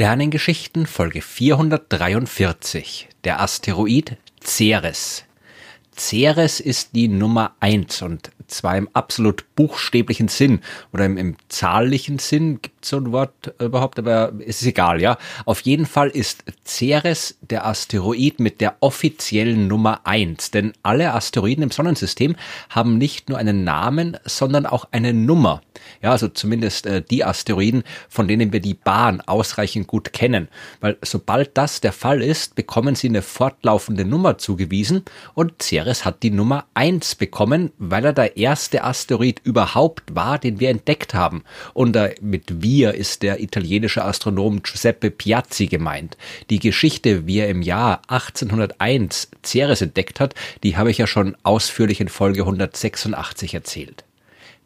Sternengeschichten Folge 443. Der Asteroid Ceres. Ceres ist die Nummer eins und zwar im absolut buchstäblichen Sinn oder im, im zahllichen Sinn, gibt so ein Wort überhaupt, aber es ist egal, ja. Auf jeden Fall ist Ceres der Asteroid mit der offiziellen Nummer eins, denn alle Asteroiden im Sonnensystem haben nicht nur einen Namen, sondern auch eine Nummer. Ja, also zumindest äh, die Asteroiden, von denen wir die Bahn ausreichend gut kennen, weil sobald das der Fall ist, bekommen sie eine fortlaufende Nummer zugewiesen und Ceres hat die Nummer eins bekommen, weil er der erste Asteroid überhaupt war, den wir entdeckt haben. Und äh, mit wir ist der italienische Astronom Giuseppe Piazzi gemeint. Die Geschichte, wie er im Jahr 1801 Ceres entdeckt hat, die habe ich ja schon ausführlich in Folge 186 erzählt.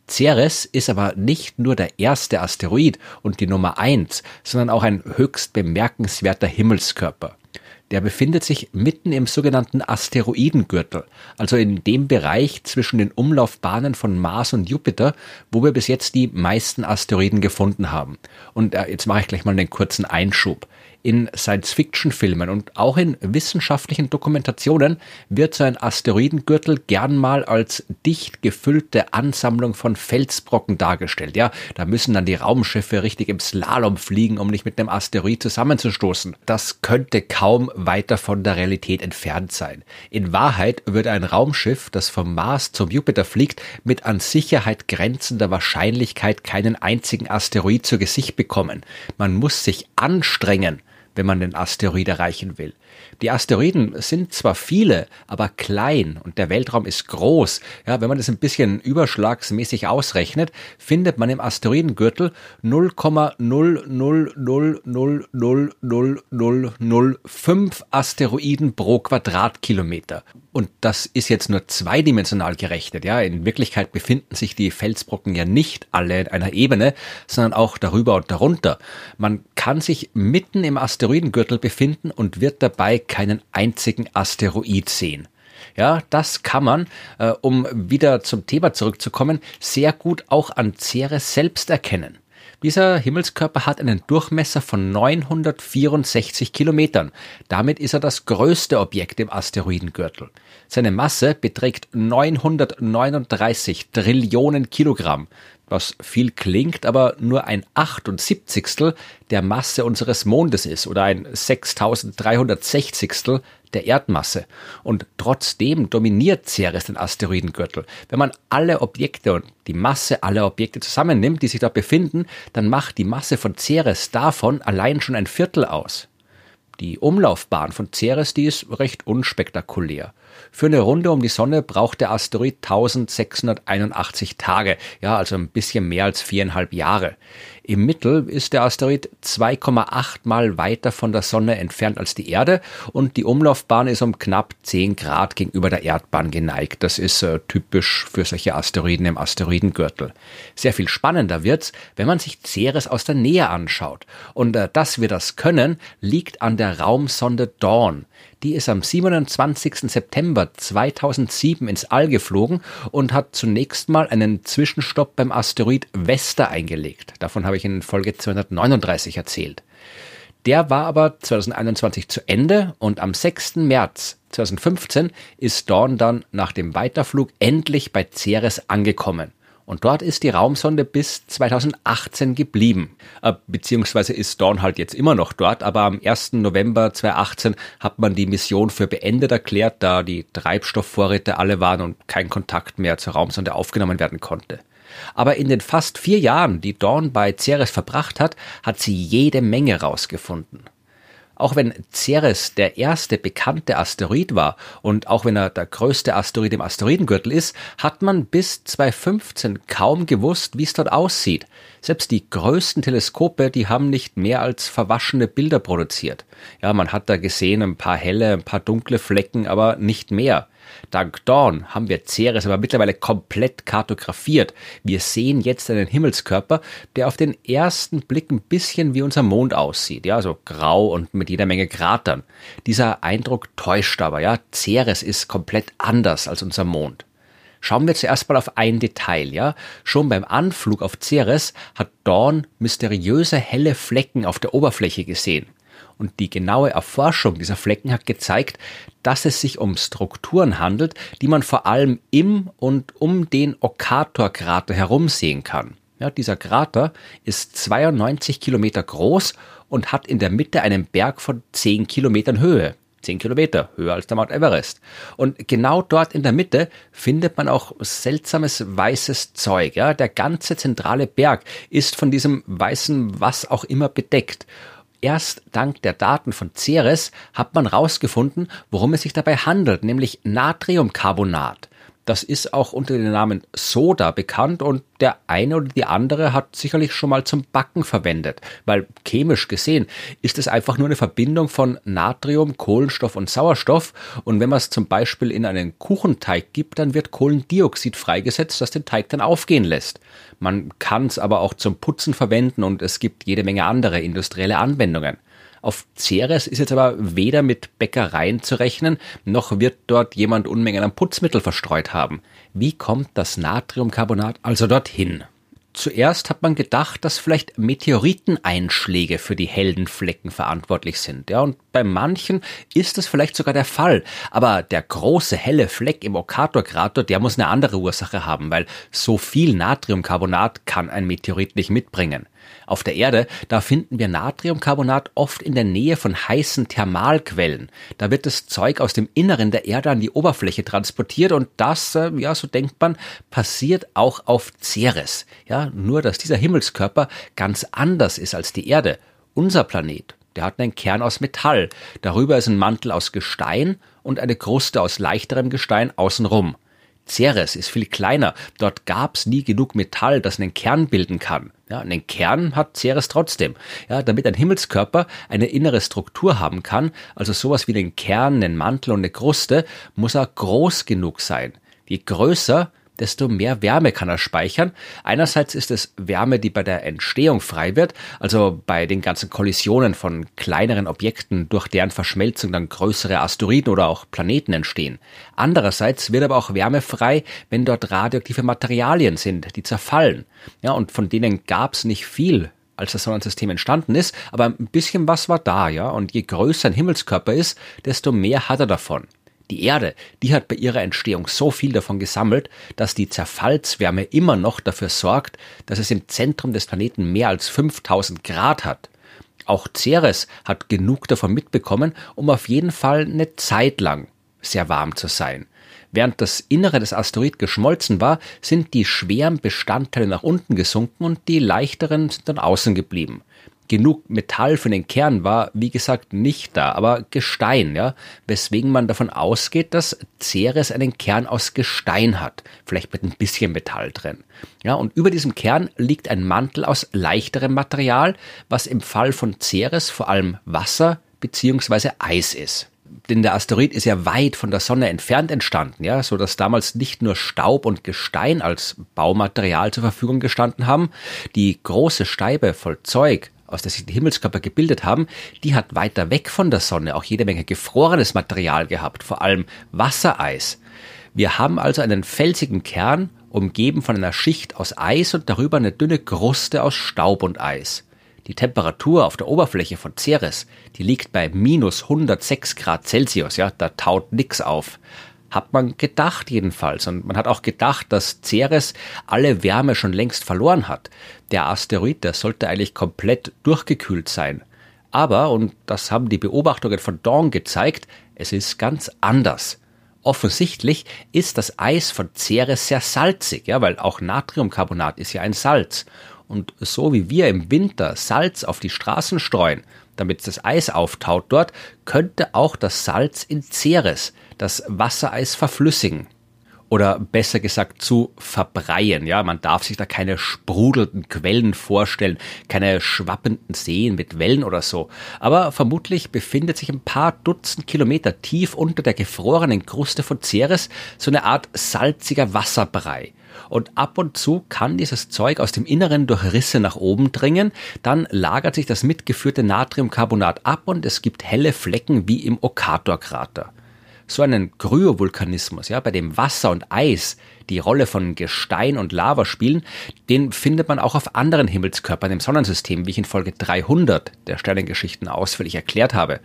Ceres ist aber nicht nur der erste Asteroid und die Nummer eins, sondern auch ein höchst bemerkenswerter Himmelskörper. Der befindet sich mitten im sogenannten Asteroidengürtel, also in dem Bereich zwischen den Umlaufbahnen von Mars und Jupiter, wo wir bis jetzt die meisten Asteroiden gefunden haben. Und äh, jetzt mache ich gleich mal einen kurzen Einschub in Science-Fiction-Filmen und auch in wissenschaftlichen Dokumentationen wird so ein Asteroidengürtel gern mal als dicht gefüllte Ansammlung von Felsbrocken dargestellt. Ja, da müssen dann die Raumschiffe richtig im Slalom fliegen, um nicht mit einem Asteroid zusammenzustoßen. Das könnte kaum weiter von der Realität entfernt sein. In Wahrheit würde ein Raumschiff, das vom Mars zum Jupiter fliegt, mit an Sicherheit grenzender Wahrscheinlichkeit keinen einzigen Asteroid zu Gesicht bekommen. Man muss sich anstrengen, wenn man den Asteroid erreichen will. Die Asteroiden sind zwar viele, aber klein und der Weltraum ist groß. Ja, wenn man das ein bisschen überschlagsmäßig ausrechnet, findet man im Asteroidengürtel 0,000000005 Asteroiden pro Quadratkilometer. Und das ist jetzt nur zweidimensional gerechnet. Ja, in Wirklichkeit befinden sich die Felsbrocken ja nicht alle in einer Ebene, sondern auch darüber und darunter. Man kann sich mitten im Asteroidengürtel befinden und wird dabei keinen einzigen Asteroid sehen. Ja, das kann man, äh, um wieder zum Thema zurückzukommen, sehr gut auch an Ceres selbst erkennen. Dieser Himmelskörper hat einen Durchmesser von 964 Kilometern. Damit ist er das größte Objekt im Asteroidengürtel. Seine Masse beträgt 939 Trillionen Kilogramm was viel klingt, aber nur ein 78. der Masse unseres Mondes ist oder ein 6360. der Erdmasse. Und trotzdem dominiert Ceres den Asteroidengürtel. Wenn man alle Objekte und die Masse aller Objekte zusammennimmt, die sich da befinden, dann macht die Masse von Ceres davon allein schon ein Viertel aus. Die Umlaufbahn von Ceres, die ist recht unspektakulär. Für eine Runde um die Sonne braucht der Asteroid 1681 Tage, ja, also ein bisschen mehr als viereinhalb Jahre. Im Mittel ist der Asteroid 2,8 mal weiter von der Sonne entfernt als die Erde und die Umlaufbahn ist um knapp 10 Grad gegenüber der Erdbahn geneigt. Das ist äh, typisch für solche Asteroiden im Asteroidengürtel. Sehr viel spannender wird's, wenn man sich Ceres aus der Nähe anschaut. Und äh, dass wir das können, liegt an der Raumsonde Dawn. Die ist am 27. September 2007 ins All geflogen und hat zunächst mal einen Zwischenstopp beim Asteroid Vesta eingelegt. Davon habe ich in Folge 239 erzählt. Der war aber 2021 zu Ende und am 6. März 2015 ist Dawn dann nach dem Weiterflug endlich bei Ceres angekommen. Und dort ist die Raumsonde bis 2018 geblieben. Äh, beziehungsweise ist Dawn halt jetzt immer noch dort, aber am 1. November 2018 hat man die Mission für beendet erklärt, da die Treibstoffvorräte alle waren und kein Kontakt mehr zur Raumsonde aufgenommen werden konnte. Aber in den fast vier Jahren, die Dawn bei Ceres verbracht hat, hat sie jede Menge rausgefunden. Auch wenn Ceres der erste bekannte Asteroid war und auch wenn er der größte Asteroid im Asteroidengürtel ist, hat man bis 2015 kaum gewusst, wie es dort aussieht. Selbst die größten Teleskope, die haben nicht mehr als verwaschene Bilder produziert. Ja, man hat da gesehen ein paar helle, ein paar dunkle Flecken, aber nicht mehr. Dank Dawn haben wir Ceres aber mittlerweile komplett kartografiert. Wir sehen jetzt einen Himmelskörper, der auf den ersten Blick ein bisschen wie unser Mond aussieht. Ja, so grau und mit jeder Menge Kratern. Dieser Eindruck täuscht aber, ja. Ceres ist komplett anders als unser Mond. Schauen wir zuerst mal auf ein Detail, ja. Schon beim Anflug auf Ceres hat Dawn mysteriöse helle Flecken auf der Oberfläche gesehen. Und die genaue Erforschung dieser Flecken hat gezeigt, dass es sich um Strukturen handelt, die man vor allem im und um den Okator-Krater herum sehen kann. Ja, dieser Krater ist 92 Kilometer groß und hat in der Mitte einen Berg von 10 Kilometern Höhe. 10 Kilometer, höher als der Mount Everest. Und genau dort in der Mitte findet man auch seltsames weißes Zeug. Ja, der ganze zentrale Berg ist von diesem weißen was auch immer bedeckt. Erst dank der Daten von Ceres hat man herausgefunden, worum es sich dabei handelt, nämlich Natriumcarbonat. Das ist auch unter dem Namen Soda bekannt und der eine oder die andere hat sicherlich schon mal zum Backen verwendet, weil chemisch gesehen ist es einfach nur eine Verbindung von Natrium, Kohlenstoff und Sauerstoff und wenn man es zum Beispiel in einen Kuchenteig gibt, dann wird Kohlendioxid freigesetzt, das den Teig dann aufgehen lässt. Man kann es aber auch zum Putzen verwenden und es gibt jede Menge andere industrielle Anwendungen. Auf Ceres ist jetzt aber weder mit Bäckereien zu rechnen, noch wird dort jemand Unmengen an Putzmittel verstreut haben. Wie kommt das Natriumcarbonat also dorthin? Zuerst hat man gedacht, dass vielleicht Meteoriteneinschläge für die hellen Flecken verantwortlich sind. Ja, und bei manchen ist es vielleicht sogar der Fall. Aber der große helle Fleck im Okator-Krater, der muss eine andere Ursache haben, weil so viel Natriumcarbonat kann ein Meteorit nicht mitbringen. Auf der Erde, da finden wir Natriumcarbonat oft in der Nähe von heißen Thermalquellen. Da wird das Zeug aus dem Inneren der Erde an die Oberfläche transportiert und das, äh, ja, so denkt man, passiert auch auf Ceres. Ja, nur dass dieser Himmelskörper ganz anders ist als die Erde. Unser Planet, der hat einen Kern aus Metall. Darüber ist ein Mantel aus Gestein und eine Kruste aus leichterem Gestein außenrum. Ceres ist viel kleiner. Dort gab's nie genug Metall, das einen Kern bilden kann. Ja, einen Kern hat Ceres trotzdem. Ja, damit ein Himmelskörper eine innere Struktur haben kann, also sowas wie einen Kern, einen Mantel und eine Kruste, muss er groß genug sein. Je größer, desto mehr Wärme kann er speichern. Einerseits ist es Wärme, die bei der Entstehung frei wird, also bei den ganzen Kollisionen von kleineren Objekten, durch deren Verschmelzung dann größere Asteroiden oder auch Planeten entstehen. Andererseits wird aber auch Wärme frei, wenn dort radioaktive Materialien sind, die zerfallen. Ja, und von denen gab es nicht viel als das Sonnensystem entstanden ist, aber ein bisschen was war da, ja. Und je größer ein Himmelskörper ist, desto mehr hat er davon. Die Erde, die hat bei ihrer Entstehung so viel davon gesammelt, dass die Zerfallswärme immer noch dafür sorgt, dass es im Zentrum des Planeten mehr als 5000 Grad hat. Auch Ceres hat genug davon mitbekommen, um auf jeden Fall eine Zeit lang sehr warm zu sein. Während das Innere des Asteroid geschmolzen war, sind die schweren Bestandteile nach unten gesunken und die leichteren sind dann außen geblieben genug Metall für den Kern war, wie gesagt, nicht da, aber Gestein, ja, weswegen man davon ausgeht, dass Ceres einen Kern aus Gestein hat, vielleicht mit ein bisschen Metall drin. Ja, und über diesem Kern liegt ein Mantel aus leichterem Material, was im Fall von Ceres vor allem Wasser bzw. Eis ist denn der Asteroid ist ja weit von der Sonne entfernt entstanden, ja, so dass damals nicht nur Staub und Gestein als Baumaterial zur Verfügung gestanden haben. Die große Steibe voll Zeug aus der sich die Himmelskörper gebildet haben, die hat weiter weg von der Sonne auch jede Menge gefrorenes Material gehabt, vor allem Wassereis. Wir haben also einen felsigen Kern, umgeben von einer Schicht aus Eis und darüber eine dünne Kruste aus Staub und Eis. Die Temperatur auf der Oberfläche von Ceres, die liegt bei minus 106 Grad Celsius, ja, da taut nix auf hat man gedacht jedenfalls. Und man hat auch gedacht, dass Ceres alle Wärme schon längst verloren hat. Der Asteroid, der sollte eigentlich komplett durchgekühlt sein. Aber, und das haben die Beobachtungen von Dawn gezeigt, es ist ganz anders. Offensichtlich ist das Eis von Ceres sehr salzig, ja, weil auch Natriumcarbonat ist ja ein Salz. Und so wie wir im Winter Salz auf die Straßen streuen, damit das Eis auftaut dort, könnte auch das Salz in Ceres das Wassereis verflüssigen. Oder besser gesagt zu verbreien. Ja, man darf sich da keine sprudelnden Quellen vorstellen, keine schwappenden Seen mit Wellen oder so. Aber vermutlich befindet sich ein paar Dutzend Kilometer tief unter der gefrorenen Kruste von Ceres so eine Art salziger Wasserbrei und ab und zu kann dieses Zeug aus dem Inneren durch Risse nach oben dringen, dann lagert sich das mitgeführte Natriumcarbonat ab und es gibt helle Flecken wie im Okator-Krater. So einen Kryovulkanismus, ja, bei dem Wasser und Eis die Rolle von Gestein und Lava spielen, den findet man auch auf anderen Himmelskörpern im Sonnensystem, wie ich in Folge 300 der Sternengeschichten ausführlich erklärt habe.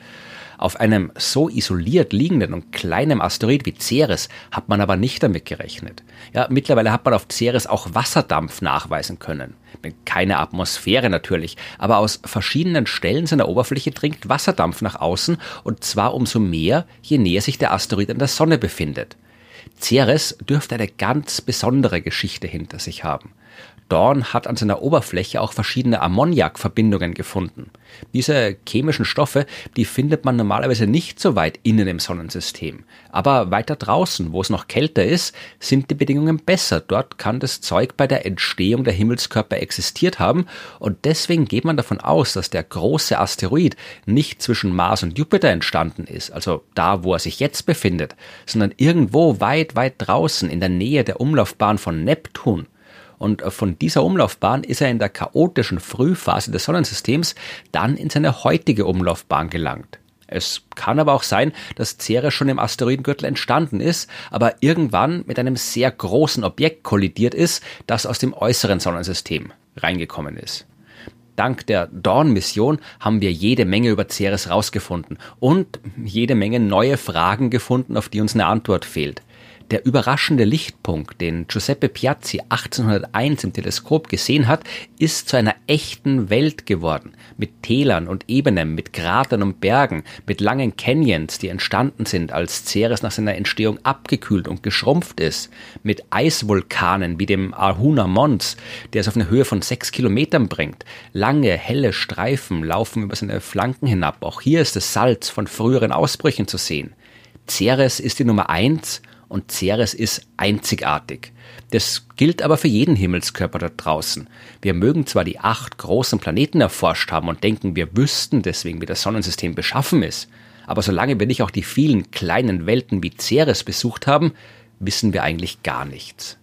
Auf einem so isoliert liegenden und kleinen Asteroid wie Ceres hat man aber nicht damit gerechnet. Ja, mittlerweile hat man auf Ceres auch Wasserdampf nachweisen können. Keine Atmosphäre natürlich, aber aus verschiedenen Stellen seiner Oberfläche dringt Wasserdampf nach außen und zwar umso mehr, je näher sich der Asteroid an der Sonne befindet. Ceres dürfte eine ganz besondere Geschichte hinter sich haben. Dorn hat an seiner Oberfläche auch verschiedene Ammoniakverbindungen gefunden. Diese chemischen Stoffe, die findet man normalerweise nicht so weit innen im Sonnensystem. Aber weiter draußen, wo es noch kälter ist, sind die Bedingungen besser. Dort kann das Zeug bei der Entstehung der Himmelskörper existiert haben und deswegen geht man davon aus, dass der große Asteroid nicht zwischen Mars und Jupiter entstanden ist, also da, wo er sich jetzt befindet, sondern irgendwo weit, weit draußen in der Nähe der Umlaufbahn von Neptun. Und von dieser Umlaufbahn ist er in der chaotischen Frühphase des Sonnensystems dann in seine heutige Umlaufbahn gelangt. Es kann aber auch sein, dass Ceres schon im Asteroidengürtel entstanden ist, aber irgendwann mit einem sehr großen Objekt kollidiert ist, das aus dem äußeren Sonnensystem reingekommen ist. Dank der Dawn-Mission haben wir jede Menge über Ceres rausgefunden und jede Menge neue Fragen gefunden, auf die uns eine Antwort fehlt. Der überraschende Lichtpunkt, den Giuseppe Piazzi 1801 im Teleskop gesehen hat, ist zu einer echten Welt geworden. Mit Tälern und Ebenen, mit Kratern und Bergen, mit langen Canyons, die entstanden sind, als Ceres nach seiner Entstehung abgekühlt und geschrumpft ist. Mit Eisvulkanen wie dem Arhuna Mons, der es auf eine Höhe von sechs Kilometern bringt. Lange, helle Streifen laufen über seine Flanken hinab. Auch hier ist das Salz von früheren Ausbrüchen zu sehen. Ceres ist die Nummer eins und Ceres ist einzigartig. Das gilt aber für jeden Himmelskörper dort draußen. Wir mögen zwar die acht großen Planeten erforscht haben und denken, wir wüssten deswegen, wie das Sonnensystem beschaffen ist, aber solange wir nicht auch die vielen kleinen Welten wie Ceres besucht haben, wissen wir eigentlich gar nichts.